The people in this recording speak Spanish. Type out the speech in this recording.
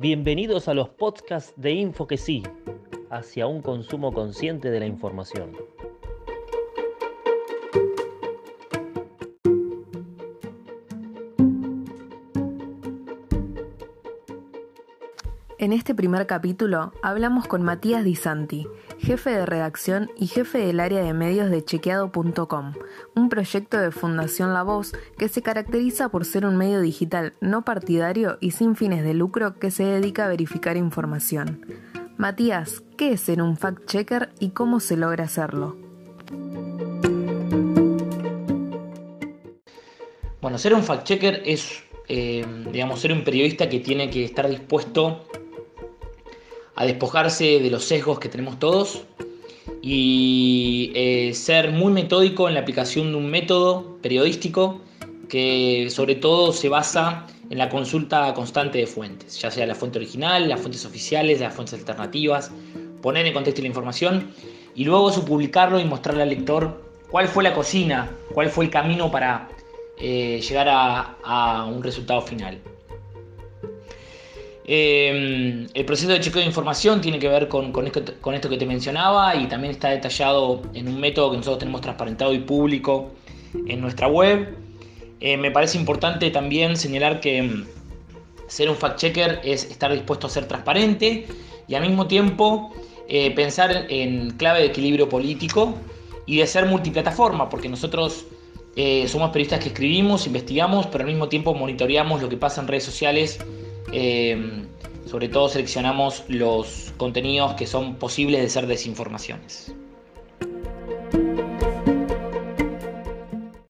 Bienvenidos a los podcasts de Info que sí, hacia un consumo consciente de la información. En este primer capítulo hablamos con Matías Di Santi, jefe de redacción y jefe del área de medios de chequeado.com, un proyecto de Fundación La Voz que se caracteriza por ser un medio digital no partidario y sin fines de lucro que se dedica a verificar información. Matías, ¿qué es ser un fact-checker y cómo se logra hacerlo? Bueno, ser un fact-checker es, eh, digamos, ser un periodista que tiene que estar dispuesto a despojarse de los sesgos que tenemos todos y eh, ser muy metódico en la aplicación de un método periodístico que sobre todo se basa en la consulta constante de fuentes, ya sea la fuente original, las fuentes oficiales, las fuentes alternativas, poner en contexto la información y luego su publicarlo y mostrarle al lector cuál fue la cocina, cuál fue el camino para eh, llegar a un resultado final. Em, el proceso de chequeo de información tiene que ver con, esto, que te mencionaba y también está detallado en un método que nosotros tenemos transparentado y público en nuestra web. Eh, me parece importante también señalar que em, ser un fact-checker es estar dispuesto a ser transparente y al mismo tiempo eh, pensar en clave de equilibrio político y de ser multiplataforma, porque nosotros eh, somos periodistas que escribimos, investigamos, pero al mismo tiempo monitoreamos lo que pasa en redes sociales Em, sobre todo seleccionamos los contenidos que son posibles de ser desinformaciones.